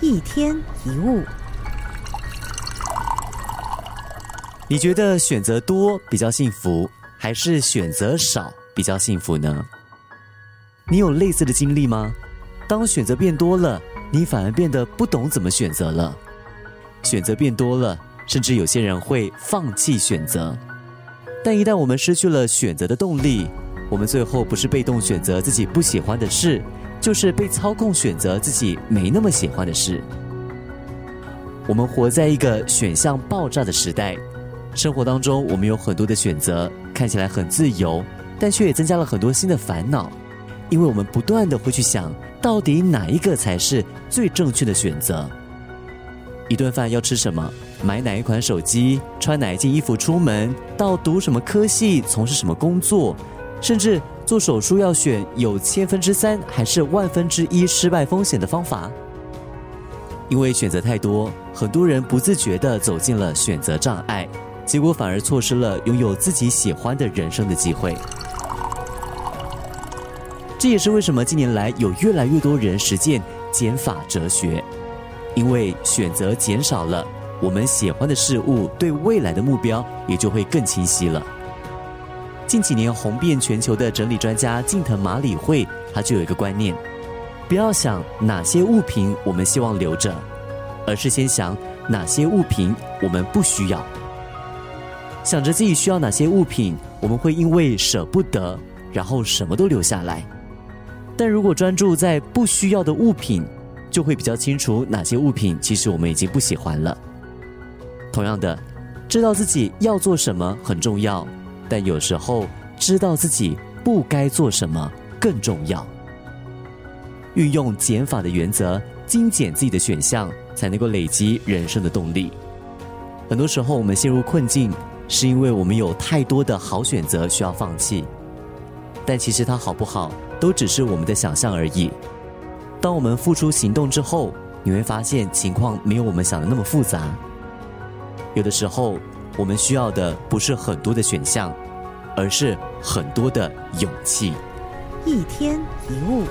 一天一物，你觉得选择多比较幸福，还是选择少比较幸福呢？你有类似的经历吗？当选择变多了，你反而变得不懂怎么选择了。选择变多了，甚至有些人会放弃选择。但一旦我们失去了选择的动力，我们最后不是被动选择自己不喜欢的事。就是被操控选择自己没那么喜欢的事。我们活在一个选项爆炸的时代，生活当中我们有很多的选择，看起来很自由，但却也增加了很多新的烦恼，因为我们不断的会去想到底哪一个才是最正确的选择。一顿饭要吃什么？买哪一款手机？穿哪一件衣服出门？到读什么科系？从事什么工作？甚至。做手术要选有千分之三还是万分之一失败风险的方法？因为选择太多，很多人不自觉的走进了选择障碍，结果反而错失了拥有自己喜欢的人生的机会。这也是为什么近年来有越来越多人实践减法哲学，因为选择减少了，我们喜欢的事物对未来的目标也就会更清晰了。近几年红遍全球的整理专家近藤麻里惠，他就有一个观念：不要想哪些物品我们希望留着，而是先想哪些物品我们不需要。想着自己需要哪些物品，我们会因为舍不得，然后什么都留下来。但如果专注在不需要的物品，就会比较清楚哪些物品其实我们已经不喜欢了。同样的，知道自己要做什么很重要。但有时候，知道自己不该做什么更重要。运用减法的原则，精简自己的选项，才能够累积人生的动力。很多时候，我们陷入困境，是因为我们有太多的好选择需要放弃。但其实它好不好，都只是我们的想象而已。当我们付出行动之后，你会发现情况没有我们想的那么复杂。有的时候。我们需要的不是很多的选项，而是很多的勇气。一天一物。